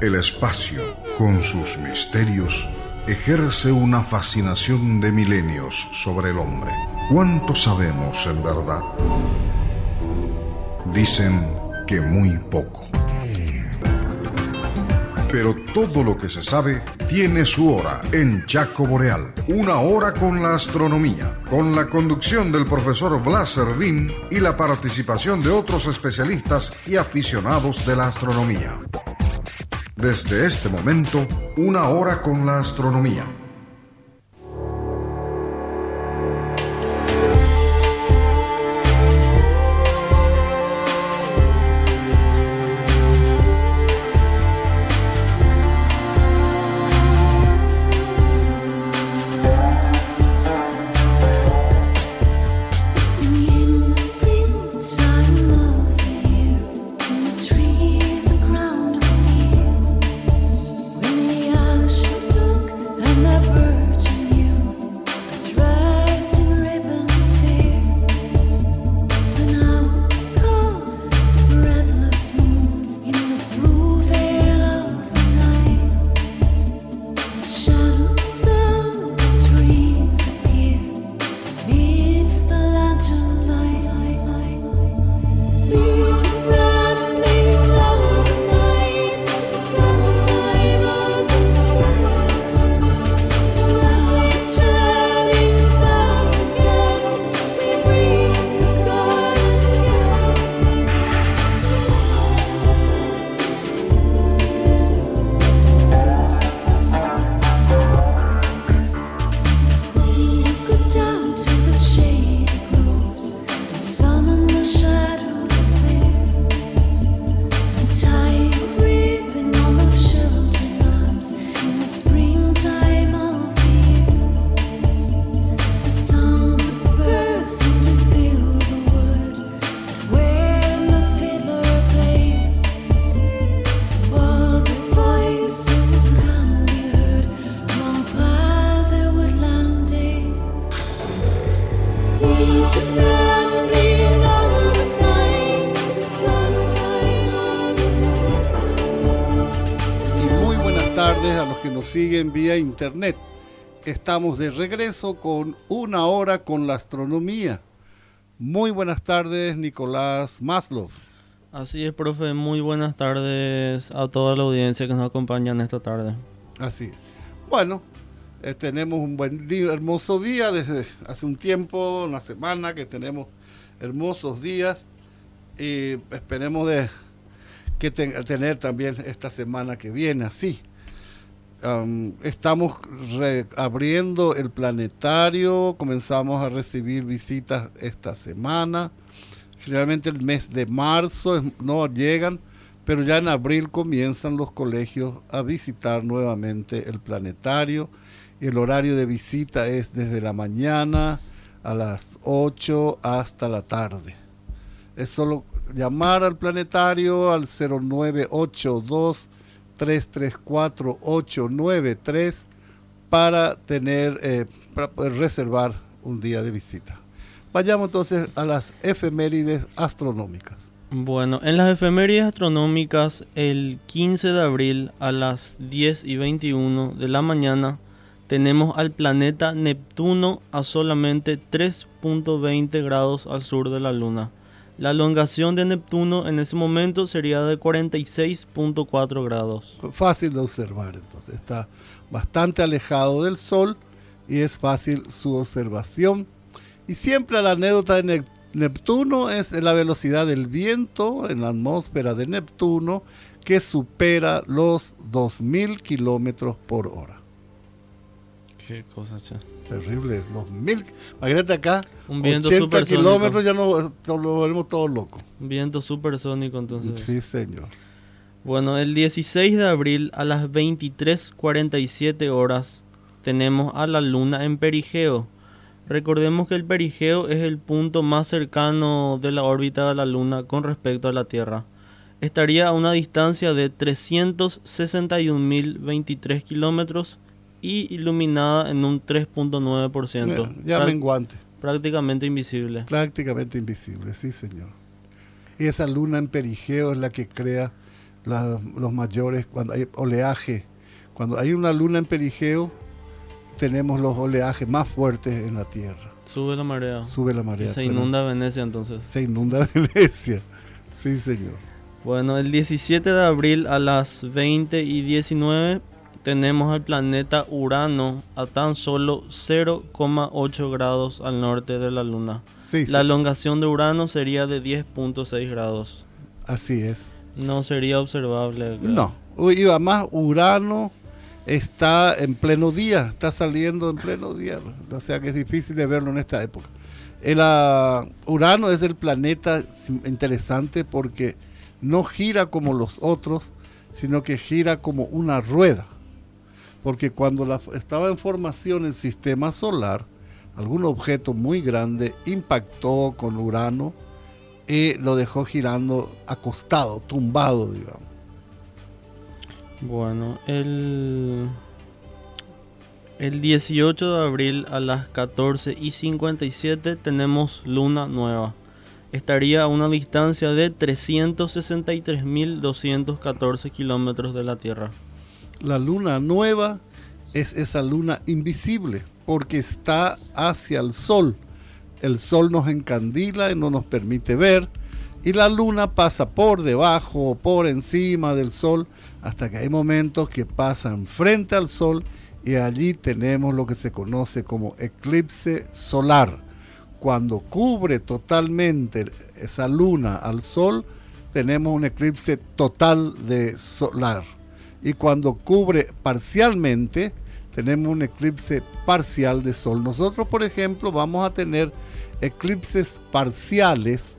El espacio, con sus misterios, ejerce una fascinación de milenios sobre el hombre. ¿Cuánto sabemos en verdad? Dicen que muy poco. Pero todo lo que se sabe tiene su hora en Chaco Boreal. Una hora con la astronomía, con la conducción del profesor Blas Servín y la participación de otros especialistas y aficionados de la astronomía. Desde este momento, una hora con la astronomía internet. Estamos de regreso con una hora con la astronomía. Muy buenas tardes, Nicolás Maslow. Así es, profe. Muy buenas tardes a toda la audiencia que nos acompaña en esta tarde. Así. Bueno, eh, tenemos un buen día, hermoso día desde hace un tiempo, una semana que tenemos hermosos días y esperemos de que tener también esta semana que viene así estamos reabriendo el planetario, comenzamos a recibir visitas esta semana. Generalmente el mes de marzo no llegan, pero ya en abril comienzan los colegios a visitar nuevamente el planetario. El horario de visita es desde la mañana a las 8 hasta la tarde. Es solo llamar al planetario al 0982 334893 para tener eh, para poder reservar un día de visita. Vayamos entonces a las efemérides astronómicas. Bueno, en las efemérides astronómicas, el 15 de abril a las 10 y 21 de la mañana, tenemos al planeta Neptuno a solamente 3.20 grados al sur de la Luna. La elongación de Neptuno en ese momento sería de 46.4 grados. Fácil de observar, entonces está bastante alejado del Sol y es fácil su observación. Y siempre la anécdota de Neptuno es la velocidad del viento en la atmósfera de Neptuno que supera los 2.000 kilómetros por hora. Qué cosa, che. Terrible, los mil. Imagínate acá, un viento 80 kilómetros ya no, lo vemos todos locos. Un viento supersónico entonces. Sí, señor. Bueno, el 16 de abril a las 23.47 horas tenemos a la luna en perigeo. Recordemos que el perigeo es el punto más cercano de la órbita de la luna con respecto a la Tierra. Estaría a una distancia de 361.023 kilómetros y iluminada en un 3.9%. Ya, menguante. Prácticamente invisible. Prácticamente invisible, sí señor. Y esa luna en perigeo es la que crea los mayores, cuando hay oleaje, cuando hay una luna en perigeo, tenemos los oleajes más fuertes en la Tierra. Sube la marea. Sube la marea. se inunda Venecia entonces. Se inunda Venecia. Sí, señor. Bueno, el 17 de abril a las 20 y 19 tenemos al planeta Urano a tan solo 0,8 grados al norte de la Luna. Sí, la elongación de Urano sería de 10.6 grados. Así es. No sería observable. No. Y además Urano está en pleno día, está saliendo en pleno día. O sea que es difícil de verlo en esta época. El uh, Urano es el planeta interesante porque no gira como los otros, sino que gira como una rueda. Porque cuando la, estaba en formación el sistema solar, algún objeto muy grande impactó con Urano y lo dejó girando acostado, tumbado, digamos. Bueno, el, el 18 de abril a las 14 y 57 tenemos luna nueva. Estaría a una distancia de 363.214 kilómetros de la Tierra. La luna nueva es esa luna invisible porque está hacia el sol. El sol nos encandila y no nos permite ver y la luna pasa por debajo o por encima del sol hasta que hay momentos que pasan frente al sol y allí tenemos lo que se conoce como eclipse solar. Cuando cubre totalmente esa luna al sol, tenemos un eclipse total de solar. Y cuando cubre parcialmente, tenemos un eclipse parcial de sol. Nosotros, por ejemplo, vamos a tener eclipses parciales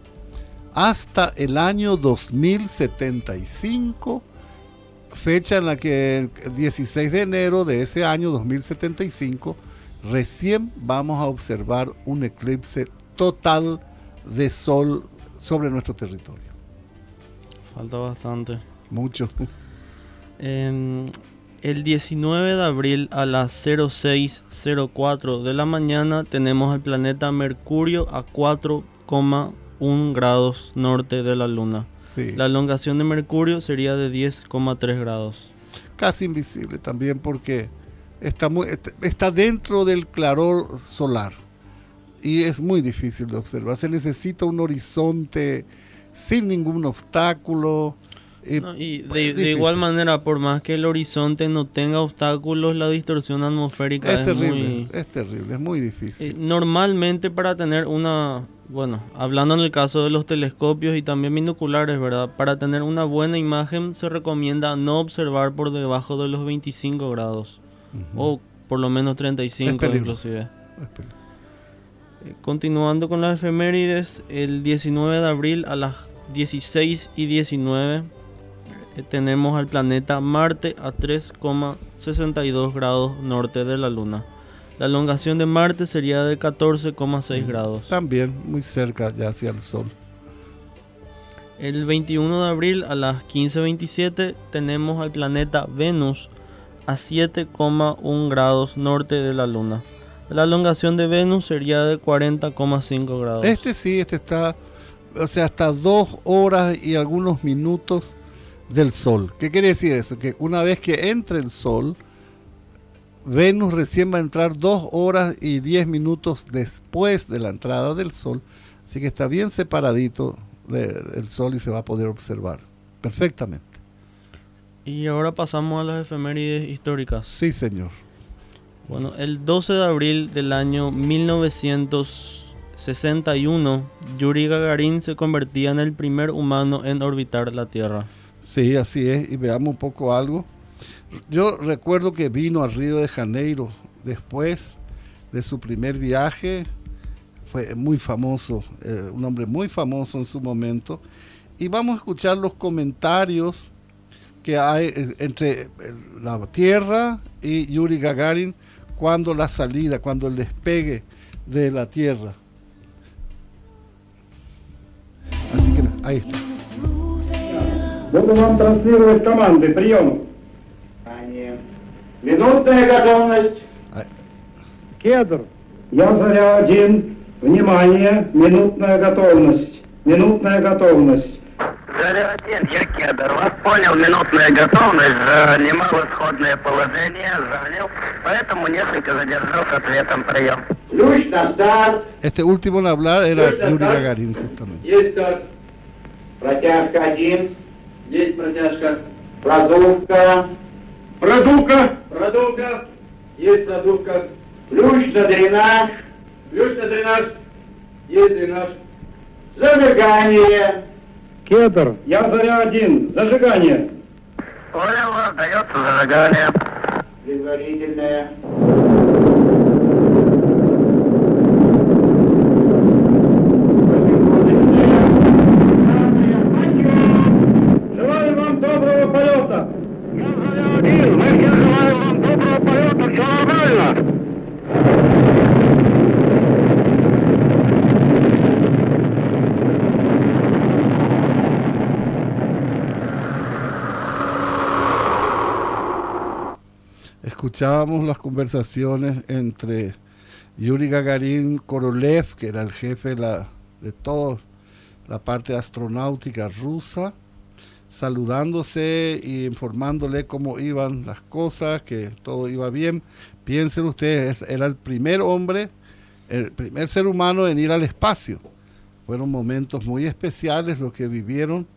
hasta el año 2075, fecha en la que el 16 de enero de ese año 2075 recién vamos a observar un eclipse total de sol sobre nuestro territorio. Falta bastante. Mucho. Em, el 19 de abril a las 0604 de la mañana tenemos el planeta Mercurio a 4, 1 grados norte de la Luna. La elongación de Mercurio sería de 10,3 grados. Casi invisible también porque está, muy, está dentro del claror solar y es muy difícil de observar. Se necesita un horizonte sin ningún obstáculo. Eh, y de, igual manera, por más que el horizonte no tenga obstáculos, la distorsión atmosférica es, terrible. es terrible, es muy difícil. Eh, normalmente para tener una bueno, hablando en el caso de los telescopios y también binoculares, ¿verdad? Para tener una buena imagen se recomienda no observar por debajo de los 25 grados o por lo menos 35 inclusive. Eh, continuando con las efemérides, el 19 de abril a las 16 y 19 eh, tenemos al planeta Marte a 3,62 grados norte de la Luna. La elongación de Marte sería de 14,6 grados. También muy cerca ya hacia el Sol. El 21 de abril a las 15.27 tenemos al planeta Venus a 7,1 grados norte de la Luna. La elongación de Venus sería de 40,5 grados. Este sí, este está, o sea, hasta dos horas y algunos minutos del Sol. ¿Qué quiere decir eso? Que una vez que entre el Sol, Venus recién va a entrar dos horas y diez minutos después de la entrada del Sol, así que está bien separadito del Sol y se va a poder observar perfectamente. Y ahora pasamos a las efemérides históricas. Sí, señor. Bueno, el 12 de abril del año 1961, Yuri Gagarin se convertía en el primer humano en orbitar la Tierra. Sí, así es. Y veamos un poco algo. Yo recuerdo que vino al Río de Janeiro después de su primer viaje, fue muy famoso, eh, un hombre muy famoso en su momento, y vamos a escuchar los comentarios que hay eh, entre eh, la Tierra y Yuri Gagarin cuando la salida, cuando el despegue de la Tierra. Así que ahí está. Минутная готовность. Кедр. Я заря один. Внимание. Минутная готовность. Минутная готовность. Зарядин, я Кедр. Вас понял, минутная готовность, занимал исходное положение, занял, поэтому несколько задержал с ответом прием. Ключ на старт. Este último en hablar era Yuri Gagarin, justamente. Есть старт. Протяжка один. Есть протяжка. Продувка. Продувка. Продувка. Есть продувка. Ключ на дренаж. Ключ на дренаж. Есть дренаж. Зажигание. Кедр. Я заря один. Зажигание. Понял, дается зажигание. Предварительное. Escuchábamos las conversaciones entre Yuri Gagarin Korolev, que era el jefe de, la, de toda la parte astronáutica rusa, saludándose y informándole cómo iban las cosas, que todo iba bien. Piensen ustedes, era el primer hombre, el primer ser humano en ir al espacio. Fueron momentos muy especiales los que vivieron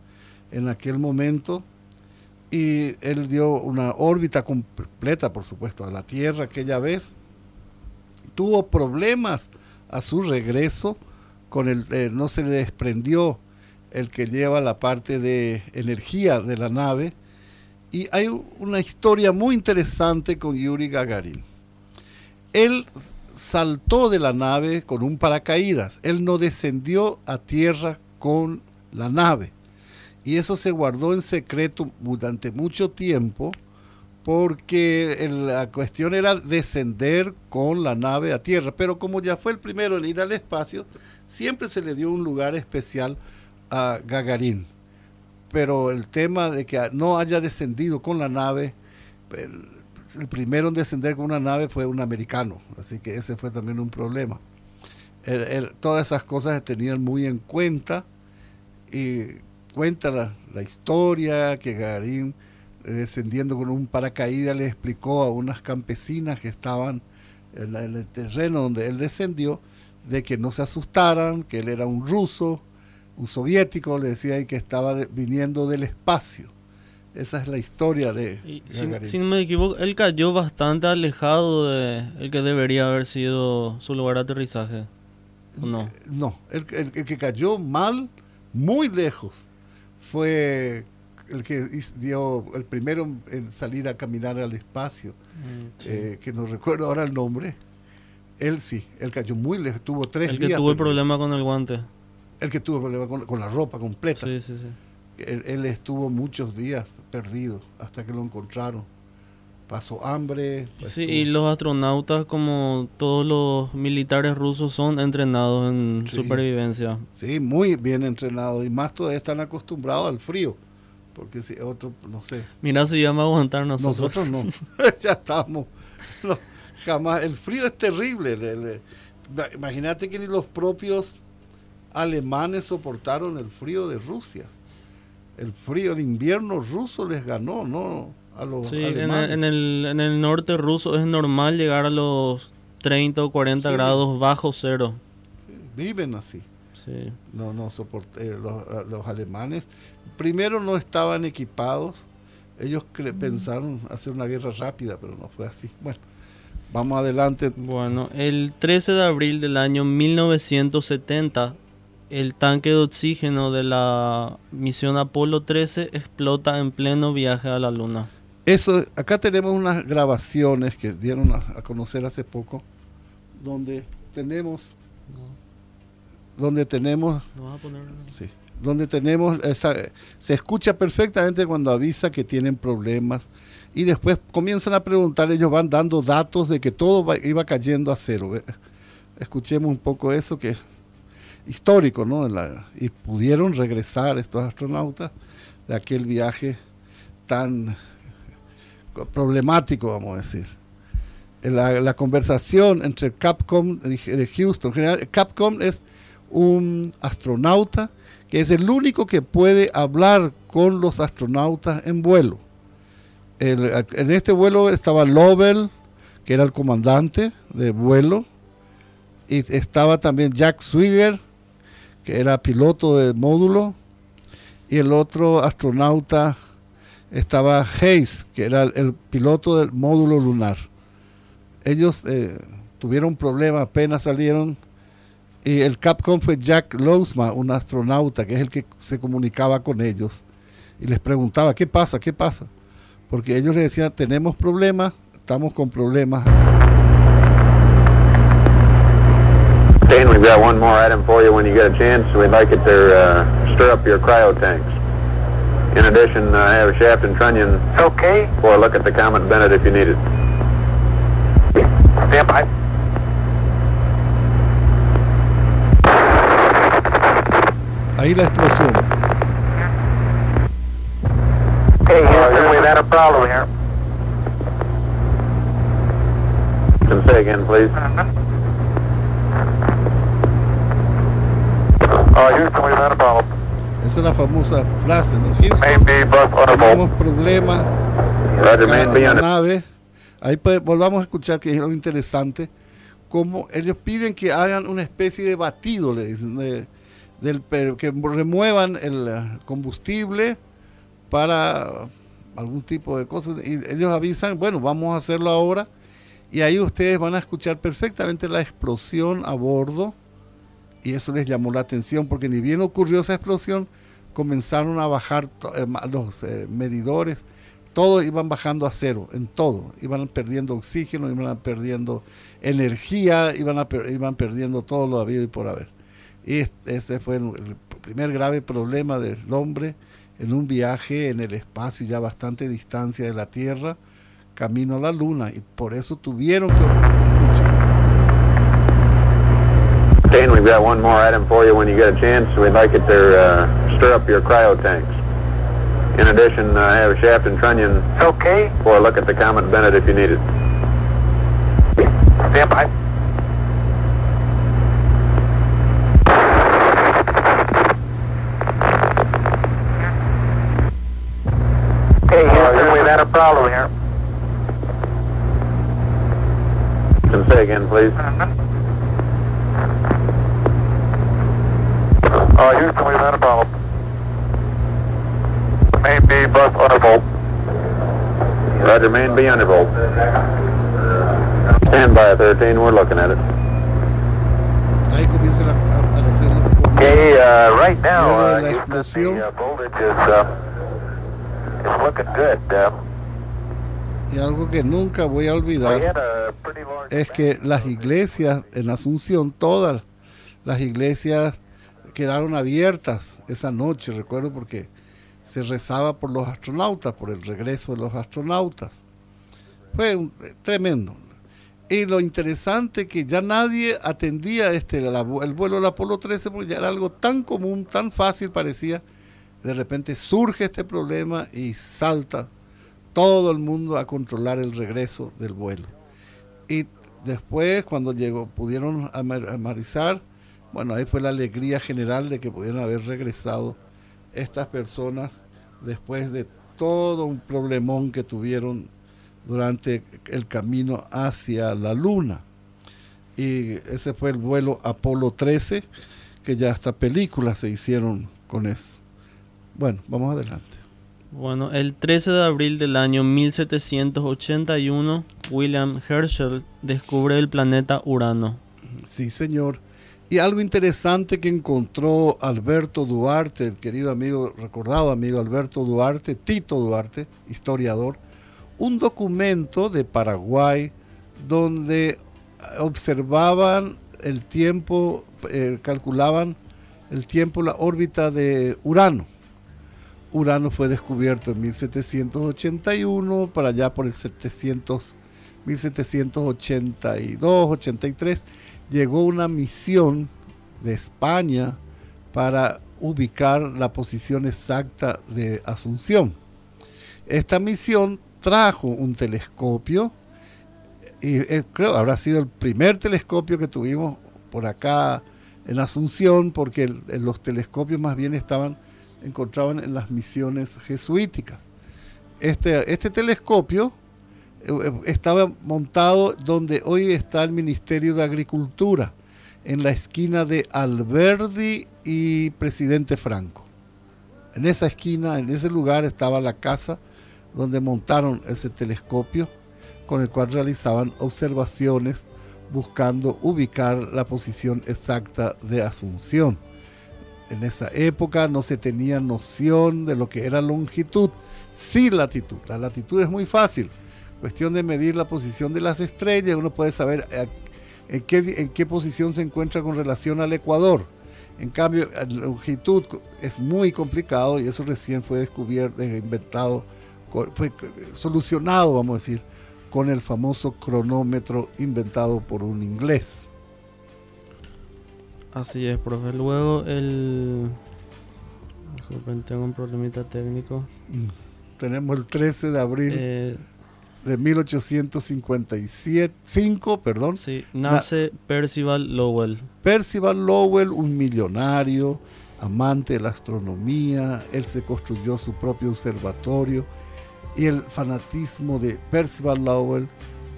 en aquel momento y él dio una órbita completa, por supuesto, a la Tierra aquella vez. Tuvo problemas a su regreso, con el, eh, no se le desprendió el que lleva la parte de energía de la nave. Y hay una historia muy interesante con Yuri Gagarin. Él saltó de la nave con un paracaídas. Él no descendió a tierra con la nave. Y eso se guardó en secreto durante mucho tiempo porque la cuestión era descender con la nave a tierra. Pero como ya fue el primero en ir al espacio, siempre se le dio un lugar especial a Gagarin. Pero el tema de que no haya descendido con la nave, el, primero en descender con una nave fue un americano. Así que ese fue también un problema. Todas esas cosas se tenían muy en cuenta y cuenta la, la historia que Gagarin eh, descendiendo con un paracaídas le explicó a unas campesinas que estaban en, la- en el terreno donde él descendió de que no se asustaran, que él era un ruso, un soviético, le decía y que estaba de- viniendo del espacio. Esa es la historia de Y si, no me equivoco, él cayó bastante alejado de el que debería haber sido su lugar de aterrizaje. ¿O no? No, el, el- el que cayó mal, muy lejos, fue el que dio el primero en- salir a caminar al espacio, Mm, sí. eh, que no recuerdo ahora el nombre. Él sí, él cayó muy lejos, tuvo tres el que días. tuvo el problema con el guante. El que tuvo el problema con, con la ropa completa. Sí, sí, sí. Él, él estuvo muchos días perdido hasta que lo encontraron. Pasó hambre. Sí, estuvo- y los astronautas, como todos los militares rusos, son entrenados en Sí. supervivencia. Sí, muy bien entrenado y más todavía están acostumbrados al frío. Porque si otro, no sé, Mira si vamos a aguantar nosotros. Nosotros no. ya estamos. No, jamás. El frío es terrible. le- le- ima- Imagínate que ni los propios alemanes soportaron el frío de Rusia. El frío, el invierno ruso les ganó, ¿no? A los Sí, en alemanes. el, en, el, en el norte ruso es normal llegar a los 30 o 40 Sí. grados bajo cero. Viven así. Sí. No, no soport- eh, los, los alemanes primero no estaban equipados. Ellos cre- pensaron hacer una guerra rápida, pero no fue así. Bueno, vamos adelante. Bueno, el 13 de abril del año 1970, el tanque de oxígeno de la misión Apolo 13 explota en pleno viaje a la Luna. Eso, acá tenemos unas grabaciones que dieron a, a conocer hace poco, donde tenemos, donde tenemos, ¿No a poner? sí, donde tenemos, esa- se escucha perfectamente cuando avisa que tienen problemas y después comienzan a preguntar, ellos van dando datos de que todo va- iba cayendo a cero. Eh, Escuchemos un poco eso que es histórico, ¿no? La- y pudieron regresar estos astronautas de aquel viaje tan problemático, vamos a decir. La, la conversación entre Capcom de de Houston, Capcom es un astronauta que es el único que puede hablar con los astronautas en vuelo. en este vuelo estaba Lovell, que era el comandante de vuelo, y estaba también Jack Swigger, que era piloto del módulo, y el otro astronauta estaba Hayes, que era el, piloto del módulo lunar. Ellos eh, tuvieron problemas, apenas salieron, y el Capcom fue Jack Losma, un astronauta, que es el que se comunicaba con ellos, y les preguntaba, ¿qué pasa? ¿Qué pasa? Porque ellos le decían, tenemos problemas, estamos con problemas. We've got one more item for you when you get a chance. We'd like it to uh, stir up your. In addition, uh, I have a shaft and trunnion. Okay. For a look at the Comet Bennett if you need it. Stand by. Ahí la explosión. Hey, Houston, we've had a problem here. Can say again, please. Uh, Houston, we've had a problem. Esa es la famosa frase, ¿no? Houston, tenemos problemas man, la, nave. Ahí volvamos a escuchar que es algo interesante, como ellos piden que hagan una especie de batido, le dicen, de- del, que remuevan el eh, combustible para algún tipo de cosas. Y ellos avisan, bueno, vamos a hacerlo ahora. Y ahí ustedes van a escuchar perfectamente la explosión a bordo. Y eso les llamó la atención porque ni bien ocurrió esa explosión, comenzaron a bajar eh, los eh, medidores. Todos iban bajando a cero, en todo. Iban perdiendo oxígeno, iban perdiendo energía, iban, iban perdiendo todo lo habido y por haber. Y es- ese fue el, el primer grave problema del hombre en un viaje en el espacio ya bastante distancia de la Tierra, camino a la Luna. Y por eso tuvieron que escuchar. We've got one more item for you when you get a chance. We'd like it to uh, stir up your cryo tanks. In addition, uh, I have a shaft and trunnion. Okay. For a look at the Comet Bennett if you need it. Stand by. Hey, Houston, we've had a problem here. Can say again, please. Uh, Houston, we've had a problem. Maybe bus undervolt. Roger, man, be undervolt. Stand by 13, we're looking at it. Ahí a. Okay, uh, right now, Luego de uh, la Houston, explosión. the uh, voltage is, uh, is looking good. Y algo que nunca voy a olvidar es que las iglesias en Asunción, todas las iglesias quedaron abiertas esa noche, recuerdo porque se rezaba por los astronautas, por el regreso de los astronautas. Fue un- eh, tremendo. Y lo interesante que ya nadie atendía este la- el vuelo del Apolo 13 porque ya era algo tan común, tan fácil parecía. De repente surge este problema y salta todo el mundo a controlar el regreso del vuelo. Y después, cuando llegó, pudieron amar- amarizar, bueno, ahí fue la alegría general de que pudieron haber regresado estas personas después de todo un problemón que tuvieron durante el camino hacia la luna. Y ese fue el vuelo Apolo 13, que ya hasta películas se hicieron con eso. Bueno, vamos adelante. Bueno, el 13 de abril del año 1781, William Herschel descubre el planeta Urano. Sí, señor. Y algo interesante que encontró Alberto Duarte, el querido amigo, recordado amigo Alberto Duarte, Tito Duarte, historiador, un documento de Paraguay donde observaban el tiempo, eh, calculaban el tiempo, la órbita de Urano. Urano fue descubierto en 1781, para allá por el 700, 1782, 83, llegó una misión de España para ubicar la posición exacta de Asunción. Esta misión trajo un telescopio y eh, creo habrá sido el primer telescopio que tuvimos por acá en Asunción, porque los telescopios más bien estaban encontraban en las misiones jesuíticas. Este, este telescopio eh, eh, estaba montado donde hoy está el Ministerio de Agricultura, en la esquina de Alberdi y Presidente Franco. En esa esquina, en ese lugar estaba la casa donde montaron ese telescopio con el cual realizaban observaciones buscando ubicar la posición exacta de Asunción. En esa época no se tenía noción de lo que era longitud, sí latitud. La latitud es muy fácil, cuestión de medir la posición de las estrellas, uno puede saber eh, en qué, en qué posición se encuentra con relación al ecuador. En cambio, la longitud es muy complicado y eso recién fue descubierto, eh, inventado, fue solucionado, vamos a decir, con el famoso cronómetro inventado por un inglés. Así es, profe. Luego el... Disculpen, tengo un problemita técnico. Tenemos el 13 de abril Eh, de 1855, perdón, sí, nace Percival Lowell. Percival Lowell, un millonario, amante de la astronomía, él se construyó su propio observatorio y el fanatismo de Percival Lowell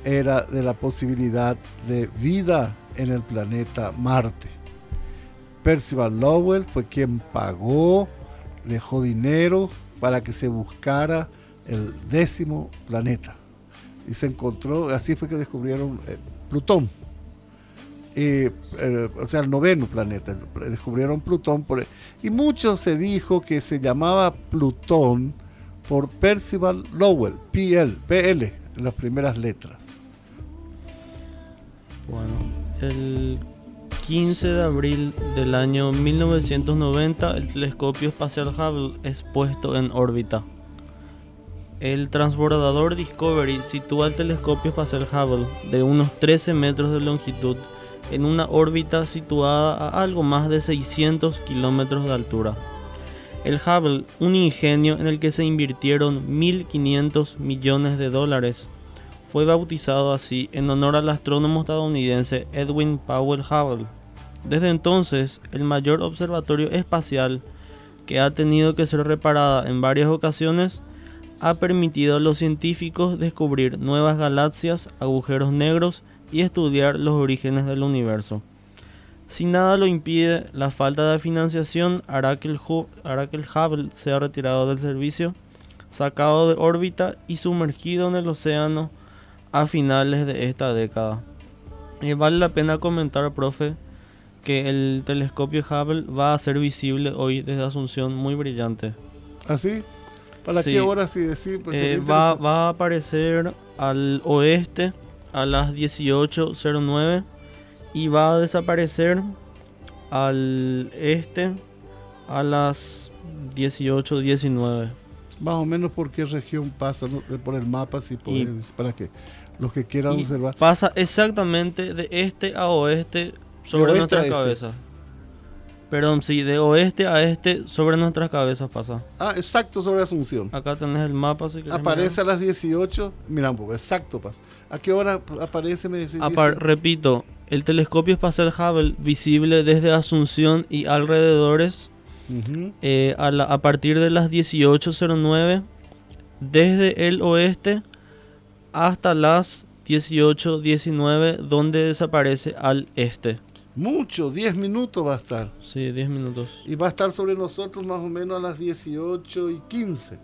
era de la posibilidad de vida en el planeta Marte. Percival Lowell fue quien pagó, dejó dinero para que se buscara el décimo planeta. Y se encontró, así fue que descubrieron eh, Plutón. Eh, o sea, el noveno planeta. Descubrieron Plutón. Por, y mucho se dijo que se llamaba Plutón por Percival Lowell, PL, PL, en las primeras letras. Bueno, el 15 de abril del año 1990 el telescopio espacial Hubble es puesto en órbita. El transbordador Discovery sitúa el telescopio espacial Hubble de unos 13 metros de longitud en una órbita situada a algo más de 600 kilómetros de altura. El Hubble, un ingenio en el que se invirtieron 1.500 millones de dólares, fue bautizado así en honor al astrónomo estadounidense Edwin Powell Hubble. Desde entonces, el mayor observatorio espacial que ha tenido que ser reparada en varias ocasiones ha permitido a los científicos descubrir nuevas galaxias, agujeros negros y estudiar los orígenes del universo. Si nada lo impide, la falta de financiación hará que el, Hubble sea retirado del servicio, sacado de órbita y sumergido en el océano a finales de esta década. Eh, vale la pena comentar, profe, que el telescopio Hubble va a ser visible hoy desde Asunción muy brillante. ¿Así? ¿Para Sí. qué hora sí decir? Pues Eh, va, va a aparecer al oeste a las 18.09 y va a desaparecer al este a las 18.19. Más o menos por qué región pasa, por el mapa, si podés, para que los que quieran observar. pasa exactamente de este a oeste sobre nuestras este. cabezas. Perdón, sí, de oeste a este sobre nuestras cabezas pasa. Ah, exacto sobre Asunción. Acá tenés el mapa si Aparece mirar. a las 18, mira un poco, exacto pasa. ¿A qué hora aparece? Me decís, Apar- dice? repito, el telescopio espacial Hubble visible desde Asunción y alrededores eh, a, la- a partir de las 18.09 desde el oeste hasta las 18.19 donde desaparece al este. Mucho, 10 minutos va a estar. Sí, 10 minutos. Y va a estar sobre nosotros más o menos a las 18 y 15.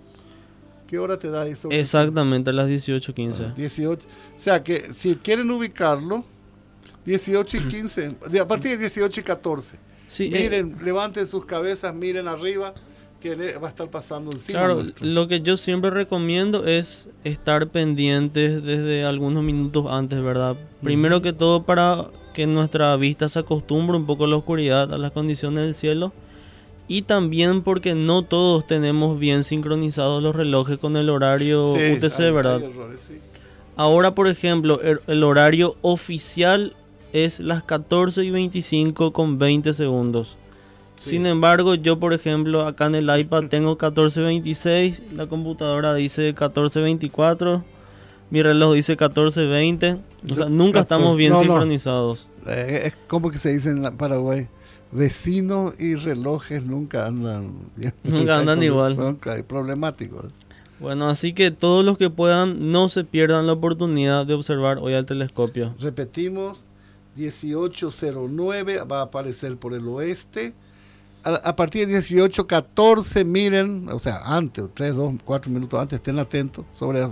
¿Qué hora te da eso? Exactamente a las 18.15. 18. O sea que si quieren ubicarlo, 18 y 15, de- a partir de 18 y 14. Sí, eh, Miren, levanten sus cabezas, miren arriba, que va a estar pasando encima. Claro, nuestro. lo que yo siempre recomiendo es estar pendientes desde algunos minutos antes, ¿verdad? Primero que todo para que nuestra vista se acostumbre un poco a la oscuridad, a las condiciones del cielo. Y también porque no todos tenemos bien sincronizados los relojes con el horario Sí, UTC, hay- ¿verdad? hay errores, sí. Ahora, por ejemplo, el, el horario oficial es las 14 y 25 con 20 segundos. Sí. Sin embargo, yo, por ejemplo, acá en el iPad tengo 14.26, la computadora dice 14.24, Mi reloj dice 14.20. O sea, nunca estamos 14, bien no, no. sincronizados. Eh, es como que se dice en Paraguay. Vecinos y relojes nunca andan bien. Nunca andan Hay igual. Nunca hay problemáticos. Bueno, así que todos los que puedan no se pierdan la oportunidad de observar hoy al telescopio. Repetimos, 1809 va a aparecer por el oeste. A, a partir de 1814, miren, o sea, antes, 3, 2, 4 minutos antes, estén atentos sobre,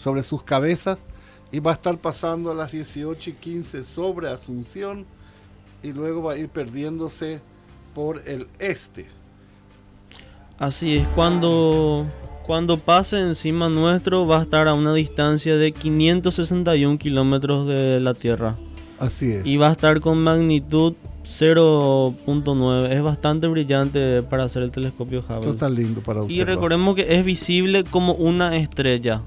sobre sus cabezas. Y va a estar pasando a las 18 y 15 sobre Asunción. Y luego va a ir perdiéndose por el este. Así es, cuando, cuando pase encima nuestro va a estar a una distancia de 561 kilómetros de la Tierra. Así es. Y va a estar con magnitud 0.9. Es bastante brillante para hacer el telescopio Esto Hubble. está lindo para Y observar. recordemos que es visible como una estrella.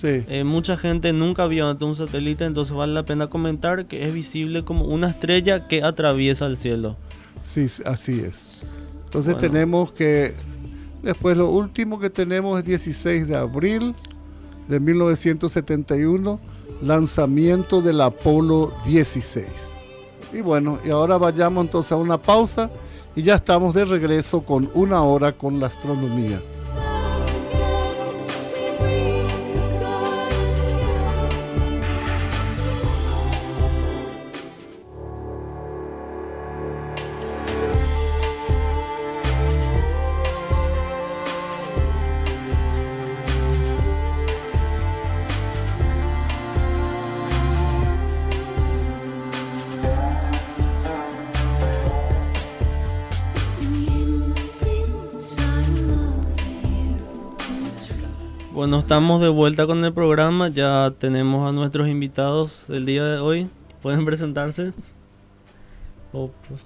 Sí, Eh, mucha gente nunca vio antes un satélite, entonces vale la pena comentar que es visible como una estrella que atraviesa el cielo. sí, sí, así es. Entonces Bueno. tenemos que, después lo último que tenemos es 16 de abril de 1971, lanzamiento del Apolo 16. Y bueno, y ahora vayamos entonces a una pausa y ya estamos de regreso con una hora con la astronomía. Estamos de vuelta con el programa, ya tenemos a nuestros invitados del día de hoy. ¿Pueden presentarse? Oh, pues,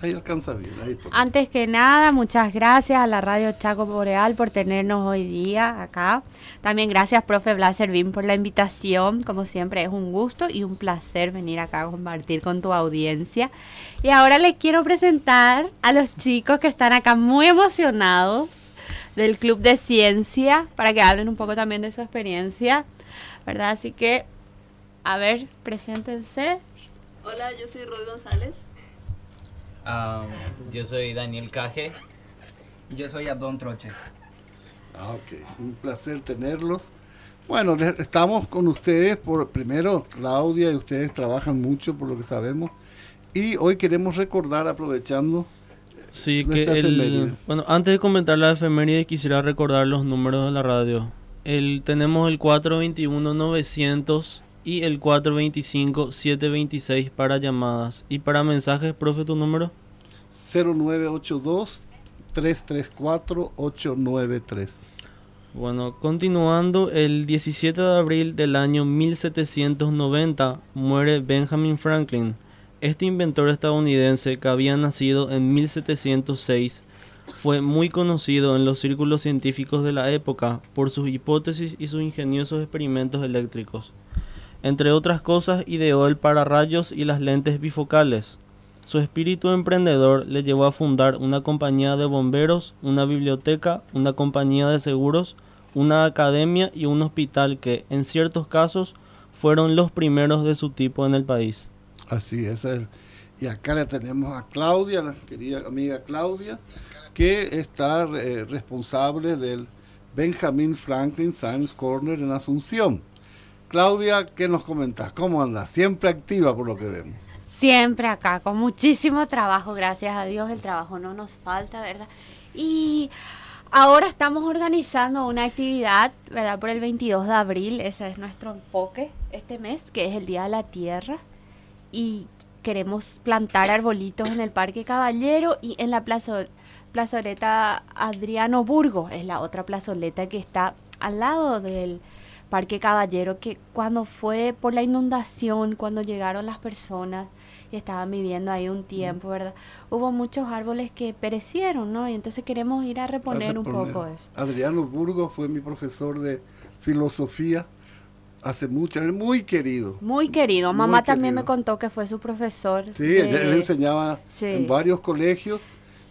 Ahí alcanza bien, ahí Antes que nada, muchas gracias a la Radio Chaco Boreal por tenernos hoy día acá. También gracias, profe Blas Servín, por la invitación. Como siempre, es un gusto y un placer venir acá a compartir con tu audiencia. Y ahora les quiero presentar a los chicos que están acá muy emocionados del Club de Ciencia para que hablen un poco también de su experiencia, ¿verdad? Así que, a ver, preséntense. Hola, yo soy Rudy González. Ah, yo soy Daniel Caje. Yo soy Abdón Troche. Ah, ok, un placer tenerlos. Bueno, estamos con ustedes por primero Claudia y ustedes trabajan mucho por lo que sabemos y hoy queremos recordar aprovechando Sí, que el, bueno, antes de comentar la efeméride quisiera recordar los números de la radio. El, tenemos el 421-900 y el 425-726 para llamadas. Y para mensajes, profe, tu número. 0982 334 893. Bueno, continuando, el 17 de abril del año 1790 muere Benjamin Franklin. Este inventor estadounidense que había nacido en 1706 fue muy conocido en los círculos científicos de la época por sus hipótesis y sus ingeniosos experimentos eléctricos. Entre otras cosas, ideó el pararrayos y las lentes bifocales. Su espíritu emprendedor le llevó a fundar una compañía de bomberos, una biblioteca, una compañía de seguros, una academia y un hospital que, en ciertos casos, fueron los primeros de su tipo en el país. Así es. Y acá le tenemos a Claudia, la querida amiga Claudia, que está eh, responsable del Benjamin Franklin Science Corner en Asunción. Claudia, ¿qué nos comentas? ¿Cómo anda? Siempre activa por lo que vemos. Siempre acá, con muchísimo trabajo, gracias a Dios, el trabajo no nos falta, ¿verdad? Y ahora estamos organizando una actividad, ¿verdad? Por el 22 de abril, ese es nuestro enfoque este mes, que es el Día de la Tierra. Y queremos plantar arbolitos en el Parque Caballero y en la plazo- plazoleta Adriano Burgo, es la otra plazoleta que está al lado del Parque Caballero, que cuando fue por la inundación, cuando llegaron las personas y estaban viviendo ahí un tiempo, ¿verdad? Hubo muchos árboles que perecieron, ¿no? Y entonces queremos ir a reponer un reponer. poco eso. Adriano Burgos fue mi profesor de filosofía hace mucho, es muy querido. Muy querido. Muy Mamá también me querido. contó que fue su profesor. Sí, de- él, él enseñaba Sí. en varios colegios.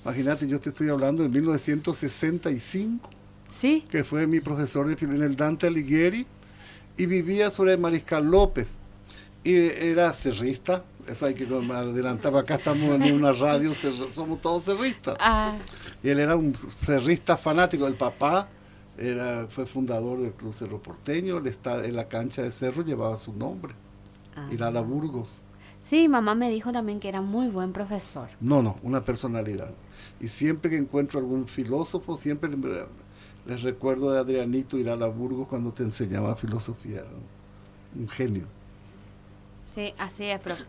Imagínate, yo te estoy hablando de 1965, Sí, que fue mi profesor de en el Dante Alighieri. y vivía sobre Mariscal López. Y era cerrista, eso hay que adelantar, acá estamos en una radio, somos todos cerristas. Ah, Y él era un cerrista fanático, el papá era, fue fundador del Club Cerro Porteño, él está en la cancha de Cerro llevaba su nombre, ah. Irala Burgos. Sí, mamá me dijo también que era muy buen profesor. No, no, una personalidad. Y siempre que encuentro algún filósofo, siempre le- les recuerdo de Adrianito Irala Burgos cuando te enseñaba filosofía. ¿no? Un genio. Sí, así es, profe.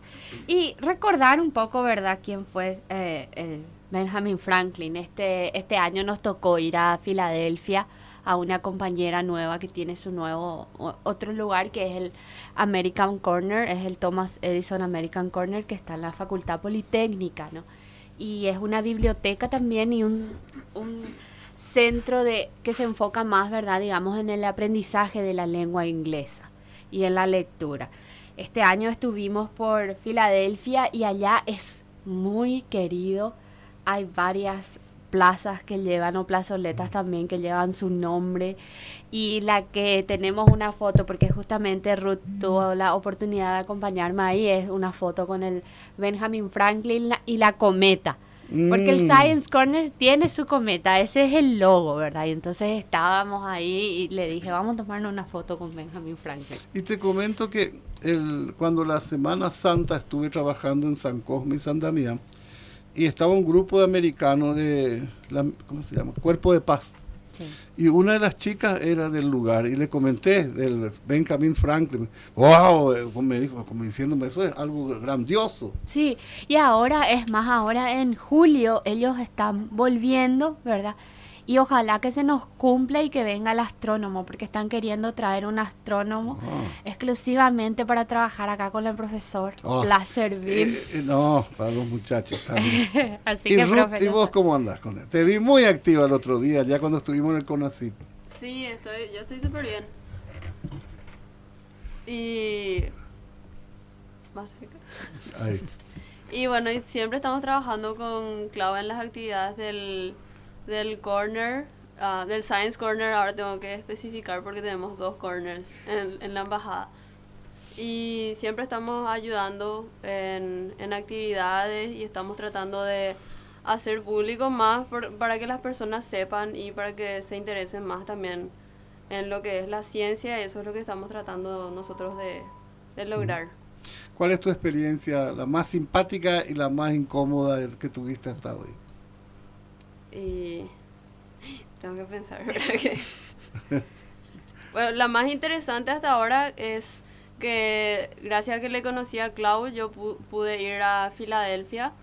Y recordar un poco, ¿verdad?, quién fue eh, el Benjamin Franklin. Este, este año nos tocó ir a Filadelfia a una compañera nueva que tiene su nuevo otro lugar que es el American Corner, es el Thomas Edison American Corner que está en la Facultad Politécnica, ¿no? Y es una biblioteca también y un, un centro de que se enfoca más, ¿verdad?, digamos, en el aprendizaje de la lengua inglesa y en la lectura. Este año estuvimos por Filadelfia y allá es muy querido. Hay varias plazas que llevan o plazoletas también que llevan su nombre y la que tenemos una foto porque justamente Ruth tuvo la oportunidad de acompañarme ahí es una foto con el Benjamin Franklin y la cometa porque el Mm. Science Corner tiene su cometa, ese es el logo, ¿verdad? Y entonces estábamos ahí y le dije, vamos a tomarnos una foto con Benjamin Franklin. Y te comento que el, cuando la Semana Santa estuve trabajando en San Cosme y San Damián, y estaba un grupo de americanos de, la, ¿cómo se llama? Cuerpo de Paz. Sí. Y una de las chicas era del lugar y le comenté del Benjamin Franklin. ¡Wow! eh, Me dijo, como diciéndome, eso es algo grandioso. Sí, y ahora es más, ahora en julio ellos están volviendo, ¿verdad? Y ojalá que se nos cumpla y que venga el astrónomo, porque están queriendo traer un astrónomo exclusivamente para trabajar acá con el profesor Ah. Lasserville. Eh, eh, no, para los muchachos también. Así y que, Ruth, ¿y vos cómo andás con él? Te vi muy activa el otro día, ya cuando estuvimos en el CONACYT. Sí, estoy, yo estoy súper bien. Y... ¿Más cerca? Ahí. Y bueno, y siempre estamos trabajando con Clau en las actividades del, del corner, ah, del Science Corner. Ahora tengo que especificar porque tenemos dos corners en, en la embajada. Y siempre estamos ayudando en, en actividades y estamos tratando de hacer público más por- para que las personas sepan y para que se interesen más también en lo que es la ciencia. Y eso es lo que estamos tratando nosotros de, de lograr. ¿Cuál es tu experiencia, la más simpática y la más incómoda que tuviste hasta hoy? Y tengo que pensar, ¿verdad? Que... bueno, la más interesante hasta ahora es que gracias a que le conocí a Clau, yo pu- pude ir a Filadelfia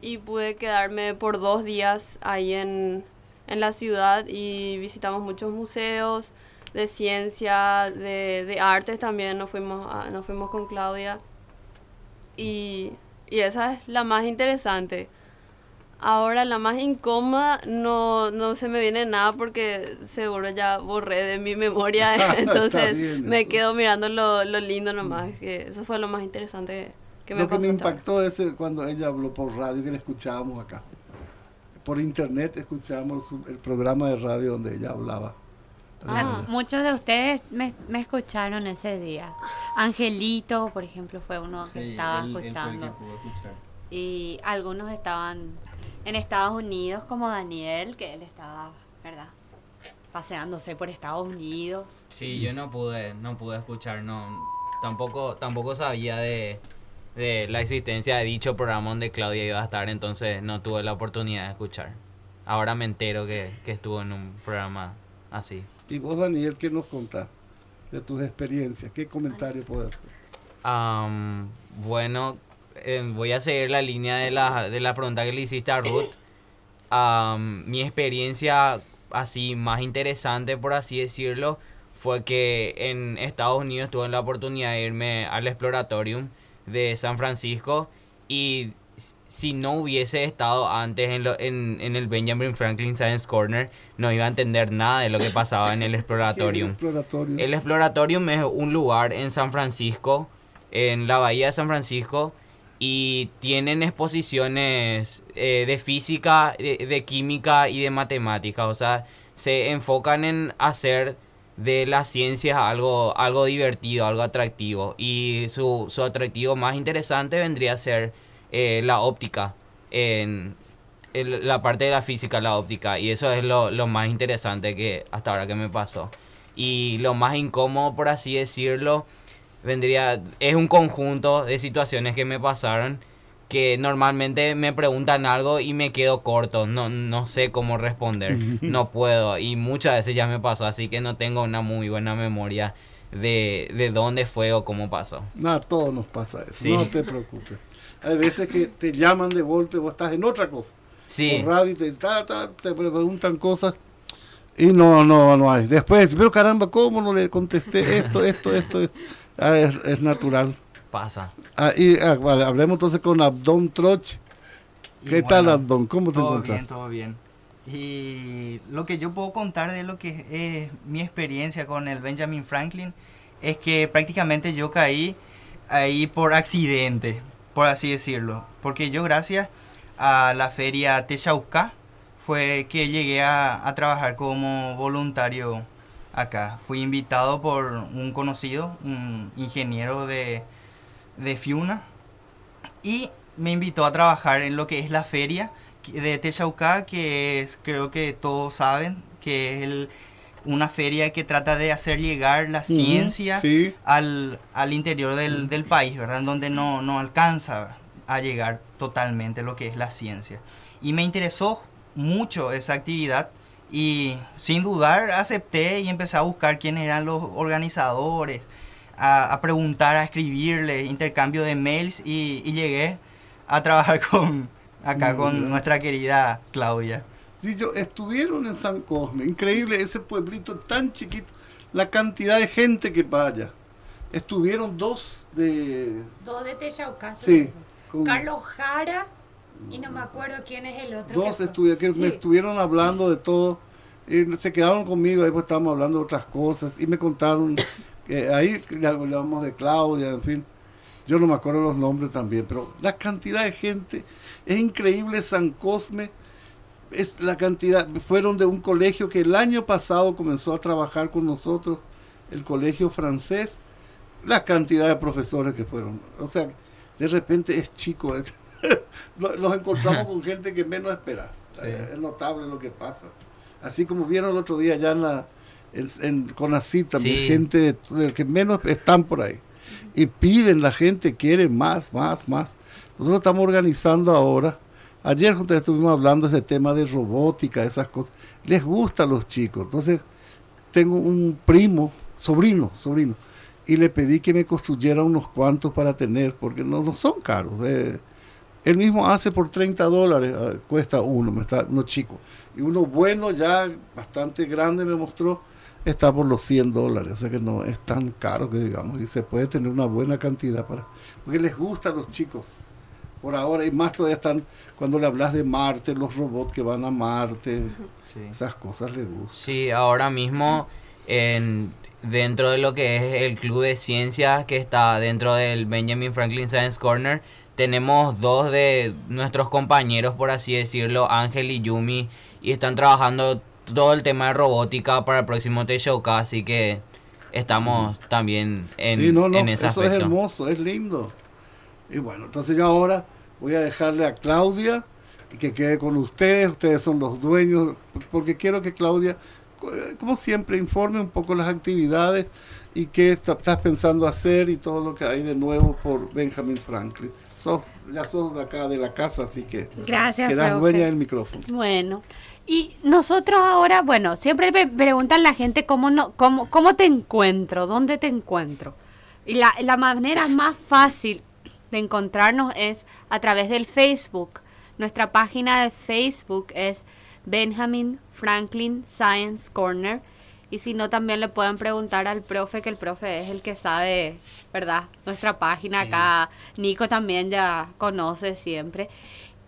y pude quedarme por dos días ahí en, en la ciudad y visitamos muchos museos de ciencia, de, de artes también, nos fuimos, nos fuimos con Claudia y, y esa es la más interesante. Ahora la más incómoda no, no se me viene nada porque seguro ya borré de mi memoria, entonces me eso. quedo mirando lo, lo lindo nomás, que eso fue lo más interesante que me Lo que me impactó es eh, cuando ella habló por radio, que la escuchábamos acá. Por internet escuchábamos su- el programa de radio donde ella hablaba. Ah, muchos de ustedes me, me escucharon ese día. Angelito, por ejemplo, fue uno que estaba escuchando. Y algunos estaban en Estados Unidos, como Daniel, que él estaba, ¿verdad? Paseándose por Estados Unidos. Sí, yo no pude, no pude escuchar, no, tampoco, tampoco sabía de, de la existencia de dicho programa donde Claudia iba a estar, entonces no tuve la oportunidad de escuchar. Ahora me entero que, que estuvo en un programa así. Y vos, Daniel, ¿qué nos contás de tus experiencias? ¿Qué comentario puedes hacer? Am, bueno, eh, voy a seguir la línea de la, de la pregunta que le hiciste a Ruth. Am, mi experiencia así más interesante, por así decirlo, fue que en Estados Unidos tuve la oportunidad de irme al Exploratorium de San Francisco y si no hubiese estado antes en, lo- en, en el Benjamin Franklin Science Corner, no iba a entender nada de lo que pasaba en el ¿Qué es el Exploratorium. El Exploratorium es un lugar en San Francisco, en la bahía de San Francisco, y tienen exposiciones eh, de física, de, química y de matemáticas. O sea, se enfocan en hacer de la ciencia es algo, algo divertido, algo atractivo. Y su, su atractivo más interesante vendría a ser eh, la óptica, en, en la parte de la física, la óptica. Y eso es lo, lo más interesante que hasta ahora que me pasó. Y lo más incómodo, por así decirlo, vendría, es un conjunto de situaciones que me pasaron que normalmente me preguntan algo y me quedo corto, no, no sé cómo responder, no puedo y muchas veces ya me pasó, así que no tengo una muy buena memoria de, de dónde fue o cómo pasó. Nada, todo nos pasa eso, Sí. no te preocupes. Hay veces que te llaman de golpe, vos estás en otra cosa. Sí. Por radio te, ta, ta, te preguntan cosas y no, no, no hay. Después, pero caramba, ¿cómo no le contesté esto, esto, esto? esto? Ah, es, es natural. Pasa. Ah, y, ah, vale, hablemos entonces con Abdón Troche. Y ¿Qué tal, Abdón? ¿Cómo te todo encuentras? bien, todo bien. Y lo que yo puedo contar de lo que es mi experiencia con el Benjamin Franklin es que prácticamente yo caí ahí por accidente, por así decirlo. Porque yo gracias a la feria Techauca fue que llegué a, a trabajar como voluntario acá. Fui invitado por un conocido, un ingeniero de, de Fiuna, y me invitó a trabajar en lo que es la feria de Techauca, que es, creo que todos saben, que es el- una feria que trata de hacer llegar la ciencia sí. al, al interior del, del país, ¿verdad? En donde no, no alcanza a llegar totalmente lo que es la ciencia. Y me interesó mucho esa actividad y sin dudar acepté y empecé a buscar quiénes eran los organizadores, a, a preguntar, a escribirles, intercambio de mails y, y llegué a trabajar con acá con nuestra querida Claudia. Sí, yo, estuvieron en San Cosme. Increíble ese pueblito tan chiquito. La cantidad de gente que vaya. Estuvieron dos de... Dos de Techaucá. Sí. con- Carlos Jara y no me acuerdo quién es el otro. dos que me estuvieron hablando de todo. Y se quedaron conmigo, ahí pues estábamos hablando de otras cosas. Y me contaron que ahí le hablamos de Claudia, en fin. Yo no me acuerdo los nombres también, pero la cantidad de gente es increíble. San Cosme es la cantidad. Fueron de un colegio que el año pasado comenzó a trabajar con nosotros, el colegio francés. La cantidad de profesores que fueron. O sea, de repente es chico. es- Nos encontramos con gente que menos esperas. Eh, Es notable lo que pasa. Así como vieron el otro día allá en la en, en Sí. gente de- de que menos están por ahí. Y piden, la gente quiere más, más, más. Nosotros estamos organizando ahora. Ayer juntos estuvimos hablando de ese tema de robótica, esas cosas. Les gusta a los chicos. Entonces, tengo un primo, sobrino, sobrino, y le pedí que me construyera unos cuantos para tener, porque no, no son caros. eh. Él mismo hace por 30 dólares, ah, cuesta uno, me está, uno chico. Y uno bueno, ya bastante grande, me mostró, está por los 100 dólares. O sea que no es tan caro que digamos, y se puede tener una buena cantidad para. Porque les gusta a los chicos. Por ahora, y más todavía están, cuando le hablas de Marte, los robots que van a Marte, esas cosas les gustan. Sí, ahora mismo en, dentro de lo que es el Club de Ciencias que está dentro del Benjamin Franklin Science Corner, tenemos dos de nuestros compañeros, por así decirlo, Ángel y Yumi, y están trabajando todo el tema de robótica para el próximo T-Showcast, así que estamos también en, sí, no, no, en ese eso aspecto. es hermoso, es lindo. Y bueno, entonces yo ahora voy a dejarle a Claudia y que quede con ustedes, ustedes son los dueños, porque quiero que Claudia, eh, como siempre, informe un poco las actividades y qué está- estás pensando hacer y todo lo que hay de nuevo por Benjamin Franklin. Sos, ya sos de acá de la casa, así que Gracias, profe. dueña del micrófono. Bueno, y nosotros ahora, bueno, siempre me preguntan la gente cómo, no, cómo, cómo te encuentro, dónde te encuentro. Y la, la manera más fácil de encontrarnos es a través del Facebook. Nuestra página de Facebook es Benjamin Franklin Science Corner. Y si no, también le pueden preguntar al profe, que el profe es el que sabe, ¿verdad? Nuestra página Sí. acá. Nico también ya conoce siempre.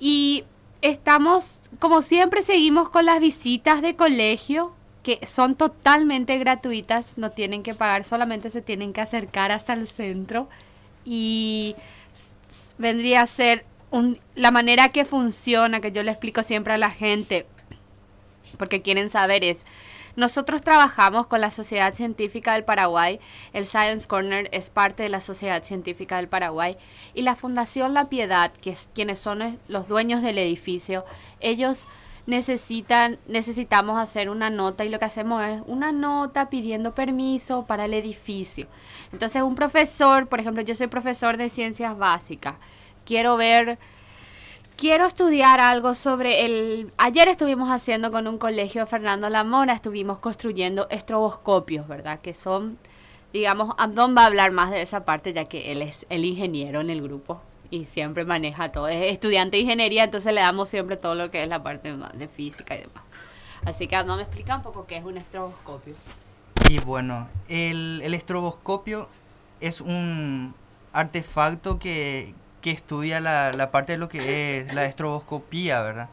Y estamos, como siempre, seguimos con las visitas de colegio, que son totalmente gratuitas, no tienen que pagar, solamente se tienen que acercar hasta el centro. Y vendría a ser un- la manera que funciona, que yo le explico siempre a la gente, porque quieren saber es, nosotros trabajamos con la Sociedad Científica del Paraguay, el Science Corner es parte de la Sociedad Científica del Paraguay. Y la Fundación La Piedad, que es quienes son los dueños del edificio, ellos necesitan, necesitamos hacer una nota y lo que hacemos es una nota pidiendo permiso para el edificio. Entonces un profesor, por ejemplo, yo soy profesor de ciencias básicas, quiero ver, quiero estudiar algo sobre el... Ayer estuvimos haciendo con un colegio Fernando Lamora, estuvimos construyendo estroboscopios, ¿verdad? Que son, digamos, Abdón va a hablar más de esa parte ya que él es el ingeniero en el grupo y siempre maneja todo. Es estudiante de ingeniería, entonces le damos siempre todo lo que es la parte de física y demás. Así que no me explica un poco qué es un estroboscopio. Y bueno, el, el estroboscopio es un artefacto que, que estudia la, la parte de lo que es la estroboscopía, ¿verdad?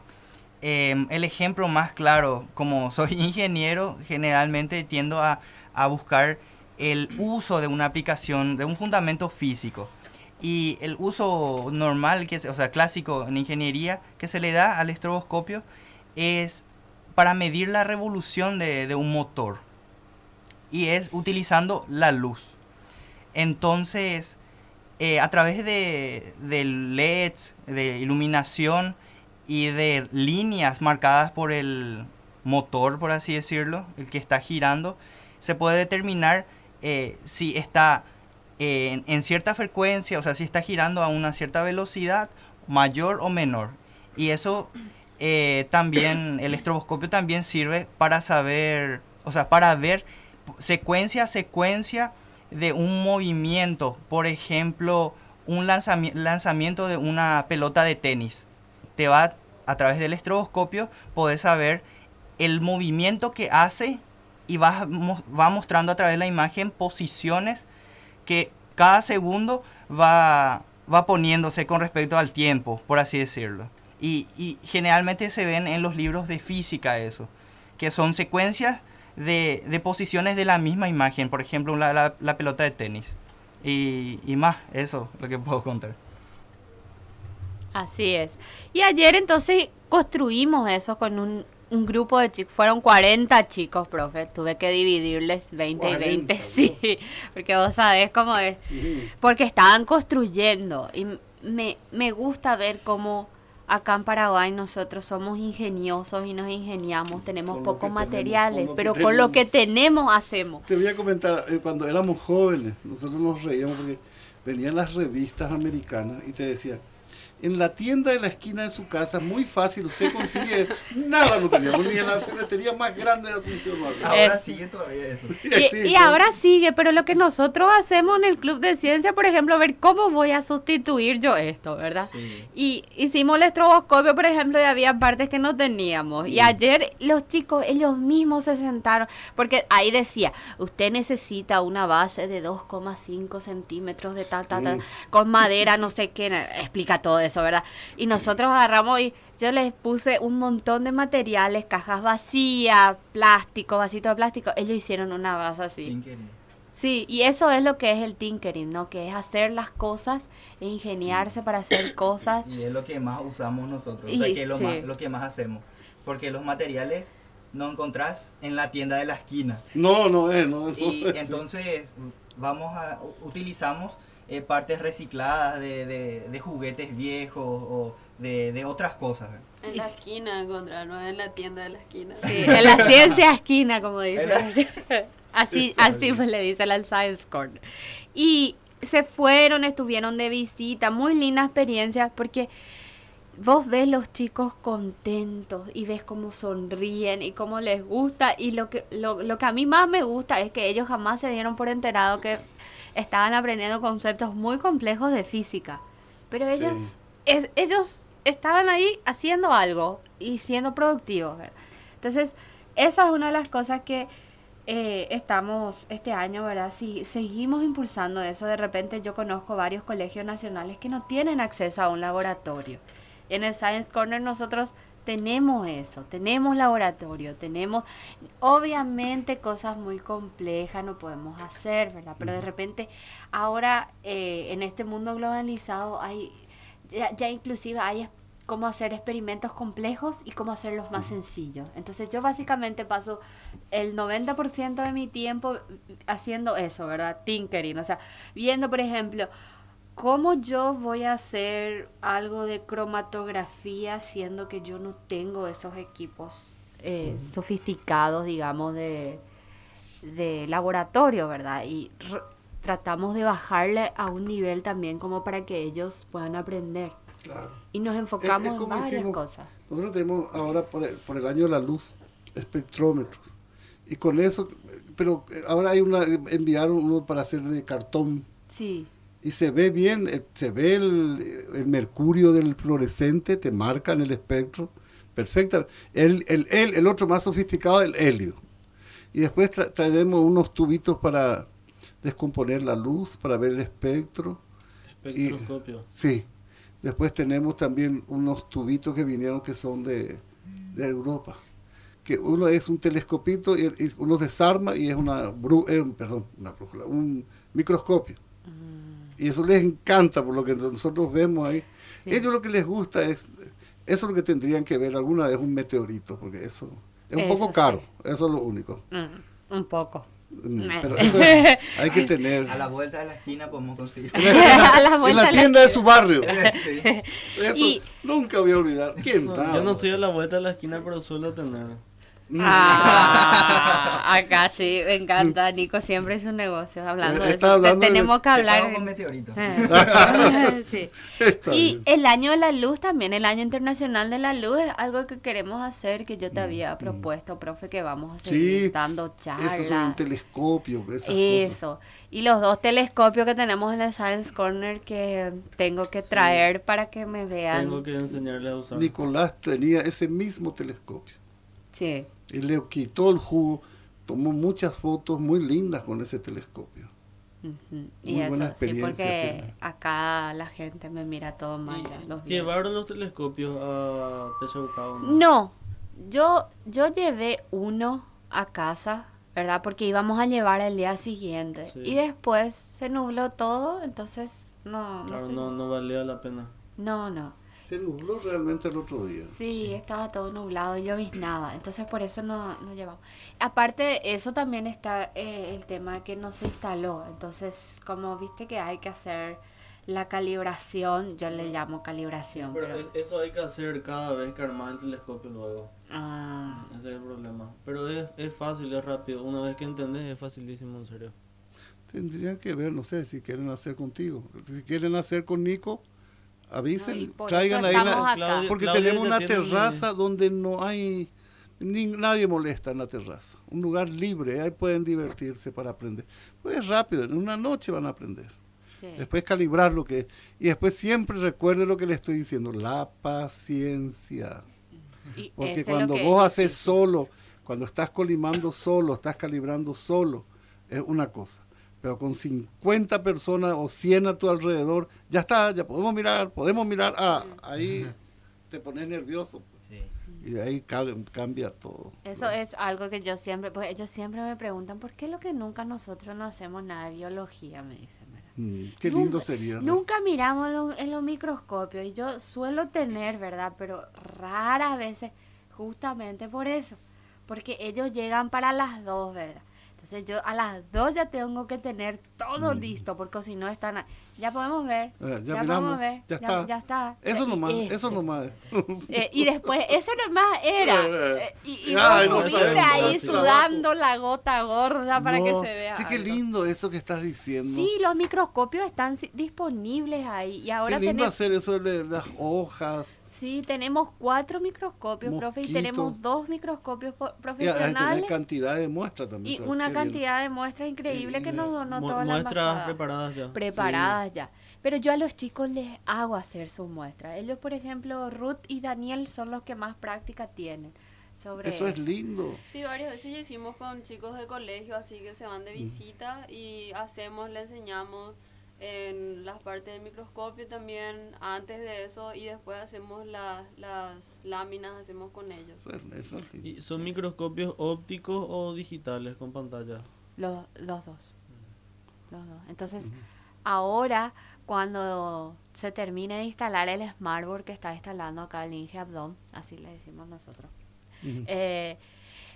Em, el ejemplo más claro, como soy ingeniero, generalmente tiendo a, a buscar el uso de una aplicación, de un fundamento físico. Y el uso normal, que es, o sea, clásico en ingeniería, que se le da al estroboscopio es para medir la revolución de, de un motor. Y es utilizando la luz. Entonces, eh, a través de, LEDs, de iluminación y de líneas marcadas por el motor, por así decirlo, el que está girando, se puede determinar eh, si está en, en cierta frecuencia, o sea, si está girando a una cierta velocidad, mayor o menor. Y eso eh, también, el estroboscopio también sirve para saber, o sea, para ver secuencia a secuencia de un movimiento. Por ejemplo, un lanzami- lanzamiento de una pelota de tenis. Te va a través del estroboscopio, podés saber el movimiento que hace y va, va mostrando a través de la imagen posiciones que cada segundo va, va poniéndose con respecto al tiempo, por así decirlo. Y generalmente se ven en los libros de física eso, que son secuencias de, de posiciones de la misma imagen, por ejemplo la, la- la pelota de tenis. Y, y más, eso lo que puedo contar. Así es. Y ayer entonces construimos eso con un, un grupo de chicos. Fueron 40 chicos, profe. Tuve que dividirles 20 y 20. 40, Sí, porque vos sabés cómo es. Porque estaban construyendo. Y me, me gusta ver cómo acá en Paraguay nosotros somos ingeniosos y nos ingeniamos. Tenemos pocos tenemos, materiales, con pero con lo que tenemos hacemos. Te voy a comentar, eh, cuando éramos jóvenes, nosotros nos reíamos porque venían las revistas americanas y te decían, en la tienda de la esquina de su casa, muy fácil, usted consigue, nada no teníamos, ni en la ferretería más grande de Asunción. no. Ahora Eh, sigue todavía eso. Y, ahora sigue, pero lo que nosotros hacemos en el Club de Ciencia, por ejemplo, ver cómo voy a sustituir yo esto, ¿verdad? Sí. Y hicimos el estroboscopio, por ejemplo, y había partes que no teníamos. Y ayer los chicos, ellos mismos se sentaron, porque ahí decía, usted necesita una base de 2,5 centímetros de tal, tal, tal, con madera, no sé qué, explica todo eso, ¿verdad? Y nosotros agarramos y yo les puse un montón de materiales, cajas vacías, plástico, vasito de plástico. Ellos hicieron una base así. Sí, y eso es lo que es el tinkering, ¿no? Que es hacer las cosas e ingeniarse para hacer cosas. Y es lo que más usamos nosotros, o Y- sea, que es lo, sí. más, lo que más hacemos. Porque los materiales no encontrás en la tienda de la esquina. No, no es, no, no Y es. entonces vamos a utilizamos eh, partes recicladas de, de- de juguetes viejos o de, de otras cosas. En la esquina encontrar, no en la tienda de la esquina. Sí, en la ciencia esquina, como dicen. Así, así pues le dicen al Science Corner. Y se fueron, estuvieron de visita, muy linda experiencia, porque vos ves los chicos contentos y ves cómo sonríen y cómo les gusta. Y lo que, lo, lo que a mí más me gusta es que ellos jamás se dieron por enterado que estaban aprendiendo conceptos muy complejos de física. Pero ellos, es- ellos estaban ahí haciendo algo y siendo productivos. ¿verdad? Entonces, esa es una de las cosas que eh, estamos este año, ¿verdad? Si seguimos impulsando eso, de repente yo conozco varios colegios nacionales que no tienen acceso a un laboratorio. En el Science Corner nosotros tenemos eso, tenemos laboratorio, tenemos obviamente cosas muy complejas no podemos hacer, ¿verdad? Pero de repente ahora eh, en este mundo globalizado hay ya, ya inclusive hay cómo hacer experimentos complejos y cómo hacerlos más sencillos. Entonces yo básicamente paso el 90% de mi tiempo haciendo eso, ¿verdad? Tinkering, o sea, viendo, por ejemplo, cómo yo voy a hacer algo de cromatografía siendo que yo no tengo esos equipos eh, sofisticados, digamos, de, de laboratorio, ¿verdad? Y tratamos de bajarle a un nivel también como para que ellos puedan aprender. Claro. Y nos Es- enfocamos es en como varias hicimos- cosas. Nosotros tenemos ahora por el, por el año de la luz espectrómetros. Y con eso, pero ahora hay una, enviaron uno para hacer de cartón Sí, y se ve bien, eh, se ve el, el mercurio del fluorescente, te marca en el espectro, perfecta. El, el, el, el otro más sofisticado, el helio. Y después tra- traeremos unos tubitos para descomponer la luz, para ver el espectro. Y- Espectroscopio. Sí. Después tenemos también unos tubitos que vinieron que son de, de Europa. Que uno es un telescopito y, y uno desarma y es una, bru- eh, perdón, una brújula, un microscopio. Y eso les encanta por lo que nosotros vemos ahí. Sí. Ellos lo que les gusta es, eso es lo que tendrían que ver alguna vez un meteorito, porque eso es un Eso poco sí. caro, eso es lo único. Mm, un poco. Mm, Eh. Pero eso hay que tener. A la vuelta de la esquina podemos conseguir. A la en vuelta la de la tienda de su barrio. Sí. Eso Y- nunca voy a olvidar. ¿Quién? No, yo no estoy a la vuelta de la esquina, pero suelo tener. Ah, acá sí, me encanta. Nico siempre es un negocio hablando de está eso. hablando tenemos que Te pago hablar. con meteoritos. Sí. Está Y bien. el año de la luz también, el año internacional de la luz es algo que queremos hacer, que yo te había propuesto, profe, que vamos a seguir Mm, Sí, dando Eso es un charlas. telescopio. Esas cosas. Eso. Y los dos telescopios que tenemos en el Science Corner que tengo que traer para que me vean. Tengo que enseñarle a usar. Nicolás tenía ese mismo telescopio. Sí. Y le quitó el jugo. Tomó muchas fotos muy lindas con ese telescopio. Ujú. Y Muy buena eso, sí, experiencia porque tiene. acá la gente me mira todo mal. los. ¿Llevaron los telescopios a Techaucao? No, yo, yo llevé uno a casa, ¿verdad? Porque íbamos a llevar el día siguiente. Sí. Y después se nubló todo, entonces no, no Claro, sé. no, no valía la pena. No, no. Se nubló realmente el otro día. Sí, estaba todo nublado y lloviznaba, entonces por eso no, no llevamos. Aparte de eso también está eh, el tema que no se instaló, entonces como viste que hay que hacer la calibración, yo le llamo calibración, Pero pero... es- eso hay que hacer cada vez que armas el telescopio luego. Ah, Ese es el problema. Pero es, es fácil, es rápido. Una vez que entendés, es facilísimo, en serio. Tendrían que ver, no sé, si quieren hacer contigo. Si quieren hacer con Nico, avisen, No, traigan ahí la... Porque Claudia tenemos una terraza donde no hay... ni- nadie molesta en la terraza. Un lugar libre, ahí pueden divertirse para aprender. Pues es rápido, en una noche van a aprender. sí. Después calibrar lo que... Y después siempre recuerde lo que le estoy diciendo, la paciencia. Y Porque es cuando vos es haces solo, cuando estás colimando solo, estás calibrando solo, es una cosa. Pero con 50 personas o 100 a tu alrededor, ya está, ya podemos mirar, podemos mirar. Ah, ahí te pones nervioso. pues. Y de ahí cambia todo. Eso es algo que yo siempre, pues ellos siempre me preguntan, ¿por qué lo que nunca nosotros no hacemos nada de biología? Me dicen, ¿verdad? Mm, qué lindo Nunca- sería. ¿no? Nunca miramos lo- en los microscopios y yo suelo tener, ¿verdad? Pero raras veces, justamente por eso, porque ellos llegan para las dos, ¿verdad? Entonces yo a las dos ya tengo que tener todo listo, porque si no están... Ya podemos ver. Eh, ya ya, miramos, podemos ver, ya ya, está. ya está. Eso Y nomás, ese. eso nomás. Eh, y después, eso nomás era. Eh, eh, y y ay, no sabemos, ahí sudando la gota gorda para que No, se vea. Sí, qué lindo eso que estás diciendo. Sí, los microscopios están disponibles ahí. Y ahora qué lindo tenemos, hacer eso de las hojas. sí, tenemos cuatro microscopios, profe, y Mosquito. tenemos dos microscopios po- Y hay que profesionales tener cantidad de muestras también. y una bien. cantidad de muestras increíble que nos donó Mu- toda la muestras preparadas ya. preparadas ya. Pero yo a los chicos les hago hacer sus muestras. Ellos, por ejemplo, Ruth y Daniel son los que más práctica tienen sobre Eso es lindo. Sí, varias veces ya hicimos con chicos de colegio, así que se van de visita y hacemos, le enseñamos en las partes del microscopio también, antes de eso, y después hacemos la- las láminas, hacemos con ellos. Eso es, eso es lindo. ¿Y ¿Son microscopios ópticos o digitales con pantalla? Los, los dos. Los dos. Entonces, ahora cuando se termine de instalar el smartboard que está instalando acá el Inge Abdom, así le decimos nosotros, eh,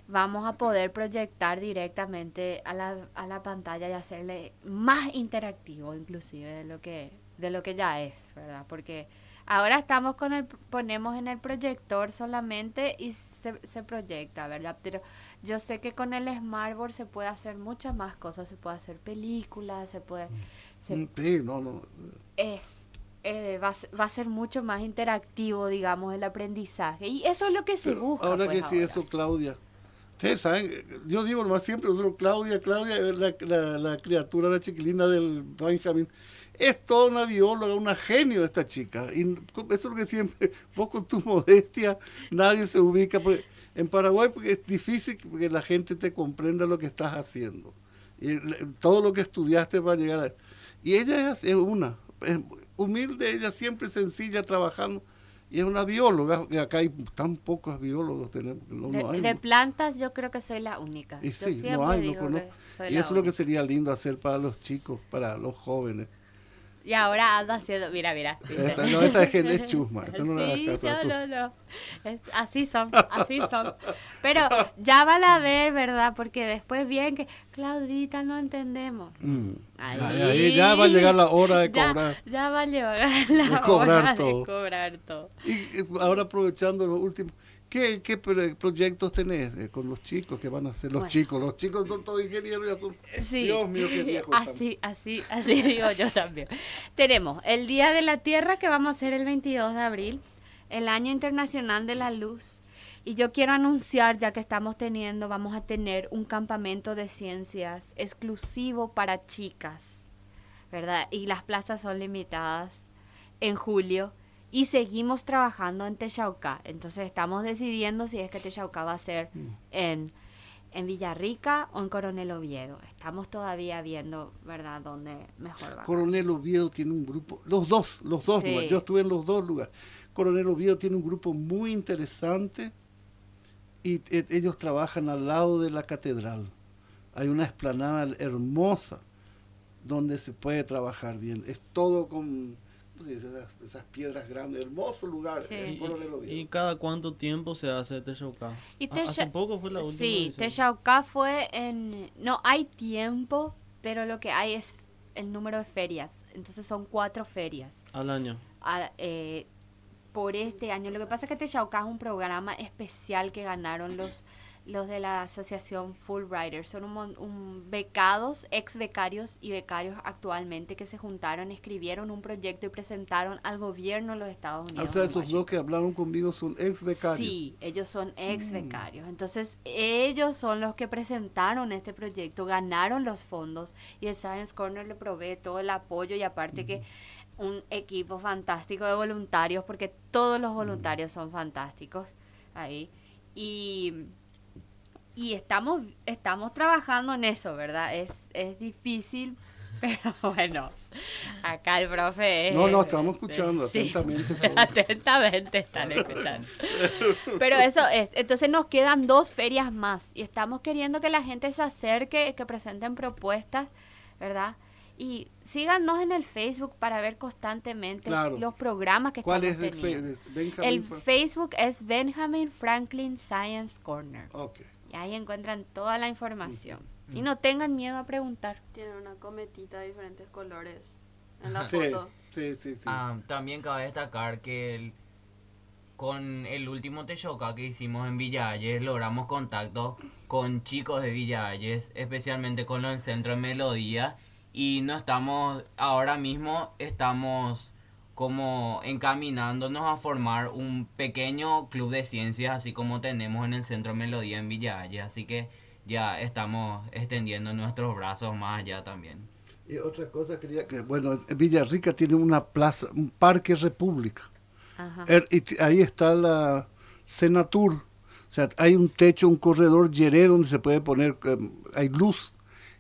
vamos a poder proyectar directamente a la, a la pantalla y hacerle más interactivo inclusive de lo que de lo que ya es, ¿verdad? Porque ahora estamos con el ponemos en el proyector solamente y se, se proyecta, ¿verdad? Pero yo sé que con el smartboard se puede hacer muchas más cosas, se puede hacer películas, se puede se- Mm, Sí, no, no. es eh, va, a ser- va a ser mucho más interactivo, digamos, el aprendizaje. Y eso es lo que se Pero busca. ahora pues, que sí, ahora. eso, Claudia. Ustedes saben, yo digo nomás siempre, nosotros, Claudia, Claudia la, la, la criatura, la chiquilina del Benjamin. Es toda una bióloga, una genio esta chica. Y eso es lo que siempre, vos con tu modestia, nadie se ubica. porque en Paraguay porque es difícil que la gente te comprenda lo que estás haciendo. Y todo lo que estudiaste para llegar a esto. Y ella es, una, es humilde, ella siempre sencilla, trabajando. Y es una bióloga, que acá hay tan pocos biólogos, tenemos, no, de, no hay. de plantas yo creo que soy la única. Y Yo sí, no hay, no conozco. Y eso es lo que sería lindo hacer para los chicos, para los jóvenes. Y ahora ando haciendo, mira, mira. Esta, no, esta gente es chusma, esta no Sí, hagas caso a no, no, no. Es- así son, así son. Pero ya van a ver, ¿verdad? Porque después bien que, Claudita, no entendemos. Mm. Ahí. Ahí, ahí ya va a llegar la hora de Ya- cobrar. Ya, va a llegar la De hora todo. de cobrar todo. Y ahora aprovechando lo último, ¿qué, qué pro- proyectos tenés eh, con los chicos que van a hacer? Los Bueno. chicos, los chicos son todos ingenieros. son- Sí. Dios mío, qué viejos están. Así, así, así digo yo también. Tenemos el Día de la Tierra que vamos a hacer el 22 de abril, el Año Internacional de la Luz. Y yo quiero anunciar, ya que estamos teniendo, vamos a tener un campamento de ciencias exclusivo para chicas, ¿verdad? Y las plazas son limitadas en julio. Y seguimos trabajando en Texauca. Entonces estamos decidiendo si es que Texauca va a ser en, en Villarrica o en Coronel Oviedo. Estamos todavía viendo, ¿verdad?, dónde mejor va. Coronel Oviedo tiene un grupo, los dos, los dos Sí. lugares, yo estuve en los dos lugares. Coronel Oviedo tiene un grupo muy interesante y eh, ellos trabajan al lado de la catedral. Hay una esplanada hermosa donde se puede trabajar bien. Es todo con ¿cómo se dice? esas, esas piedras grandes, hermoso lugar. Sí. ¿Y, Coronel Oviedo. y cada cuánto tiempo se hace Texauca? Y Ah, Hace poco fue la última Sí. Texauca fue en... No hay tiempo, pero lo que hay es el número de ferias. Entonces son cuatro ferias. Al año. a- eh, por este año. Lo que pasa es que Texauca es un programa especial que ganaron los los de la asociación Fulbrighter. Son un, un becados, ex becarios y becarios actualmente que se juntaron, escribieron un proyecto y presentaron al gobierno de los Estados Ah, Unidos. o sea, esos dos que hablaron conmigo son ex becarios. Sí, ellos son ex Mm. becarios. Entonces, ellos son los que presentaron este proyecto, ganaron los fondos y el Science Corner le provee todo el apoyo y aparte que un equipo fantástico de voluntarios, porque todos los voluntarios son fantásticos ahí. Y, y estamos, estamos trabajando en eso, ¿verdad? Es, es difícil, pero bueno, acá el profe es... No, no, estamos escuchando Sí. atentamente. Atentamente están escuchando. Pero eso es. Entonces nos quedan dos ferias más y estamos queriendo que la gente se acerque, que presenten propuestas, ¿verdad? Y síganos en el Facebook para ver constantemente Claro. los programas que ¿Cuál estamos es el, teniendo. El Facebook es Benjamin Franklin Science Corner. Ok. Y ahí encuentran toda la información. Y no tengan miedo a preguntar. Tiene una cometita de diferentes colores en la Sí, foto. sí, sí, sí. Ah, también cabe destacar que el- con el último Techoca que hicimos en Villa Ayes logramos contacto con chicos de Villa Ayes, especialmente con los del Centro de Melodía y no estamos, ahora mismo estamos como encaminándonos a formar un pequeño club de ciencias así como tenemos en el Centro de Melodía en Villa Ayes, así que ya estamos extendiendo nuestros brazos más allá también. Y otra cosa quería que, bueno, Villarrica tiene una plaza, un parque república. Ajá. Er- y ahí está la Senatur. O sea, hay un techo, un corredor yeré donde se puede poner, em, hay luz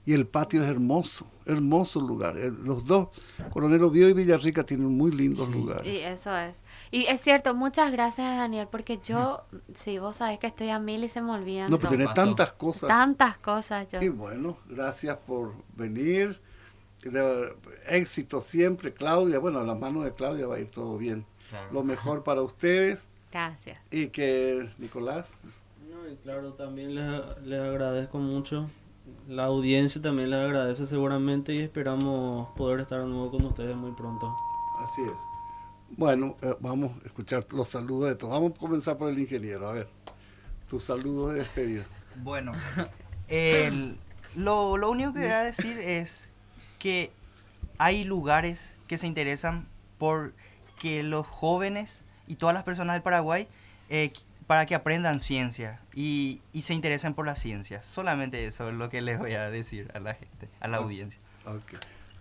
y el patio es hermoso, hermoso lugar. Eh, Los dos, Coronel Oviedo y Villarrica tienen muy lindos lugares. Y eso es. Y es cierto, muchas gracias Daniel, porque yo, sí, vos sabés que estoy a mil y se me olvidan. No, pero tenés tantas cosas. Tantas cosas yo. Y bueno, gracias por venir. de éxito siempre, Claudia. Bueno, a las manos de Claudia va a ir todo bien. Claro. Lo mejor para ustedes Gracias. y que Nicolás. No, y claro, también les, les agradezco mucho. La audiencia también les agradece seguramente y esperamos poder estar de nuevo con ustedes muy pronto. Así es. Bueno, eh, vamos a escuchar los saludos de todos. Vamos a comenzar por el ingeniero. A ver, tus saludos de despedida. Bueno, el- lo, lo único que voy a decir es que hay lugares que se interesan por que los jóvenes y todas las personas del Paraguay eh, para que aprendan ciencia y, y se interesen por la ciencia. Solamente eso es lo que les voy a decir a la gente, a la Ah. audiencia. Ok.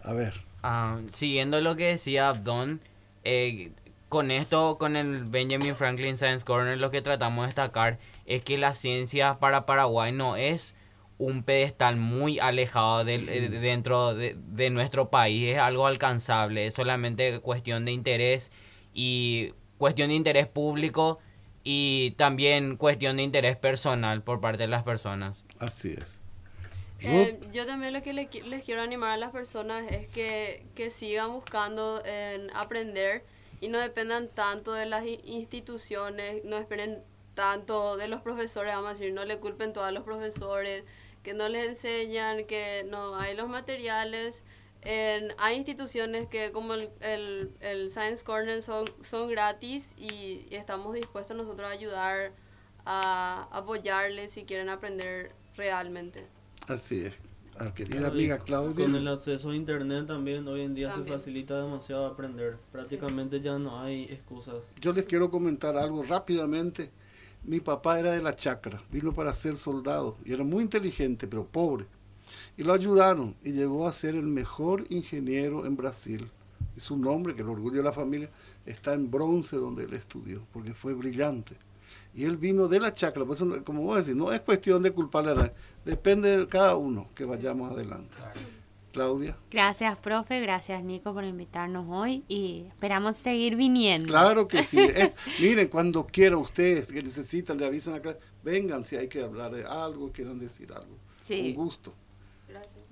A ver, Ah, siguiendo lo que decía Abdon, eh, con esto, con el Benjamin Franklin Science Corner, lo que tratamos de destacar es que la ciencia para Paraguay no es un pedestal muy alejado del- eh, dentro de, de nuestro país, es algo alcanzable, es solamente cuestión de interés y cuestión de interés público y también cuestión de interés personal por parte de las personas. así es. Eh, yo también lo que le les quiero animar a las personas es que, que sigan buscando en aprender y no dependan tanto de las instituciones, no esperen tanto de los profesores, vamos a decir, no le culpen todo a los profesores, que no les enseñan, que no hay los materiales. En- hay instituciones que como el, el, el Science Corner son, son gratis y, y estamos dispuestos nosotros a ayudar, a apoyarles si quieren aprender realmente. Así es. A querida Claro, amiga Claudia. Con el acceso a internet también hoy en día También. se facilita demasiado aprender. Prácticamente ya no hay excusas. Yo les quiero comentar algo rápidamente. Mi papá era de la chacra, vino para ser soldado y era muy inteligente, pero pobre. Y lo ayudaron y llegó a ser el mejor ingeniero en Brasil. Y su nombre, que es el orgullo de la familia, está en bronce donde él estudió, porque fue brillante. Y él vino de la chacra, por eso, no- como vos decís, no es cuestión de culparle a nadie, depende de cada uno que vayamos adelante. Claudia. Gracias, profe. Gracias, Nico, por invitarnos hoy y esperamos seguir viniendo. Claro que sí. Eh, miren, cuando quieran ustedes que necesitan, le avisan acá. Vengan si hay que hablar de algo, quieran decir algo. Sí. Un gusto.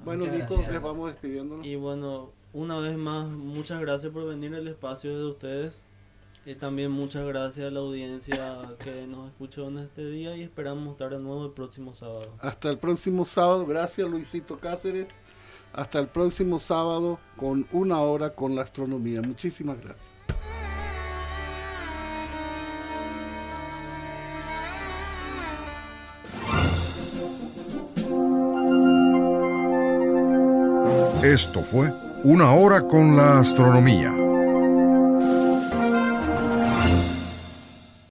Bueno, Muchas Nico, gracias. les vamos despidiéndonos. Y bueno, una vez más, muchas gracias por venir al espacio de ustedes. Y también muchas gracias a la audiencia que nos escuchó en este día y esperamos estar de nuevo el próximo sábado. Hasta el próximo sábado. Gracias, Luisito Cáceres. Hasta el próximo sábado con una hora con la astronomía. Muchísimas gracias. Esto fue Una Hora con la Astronomía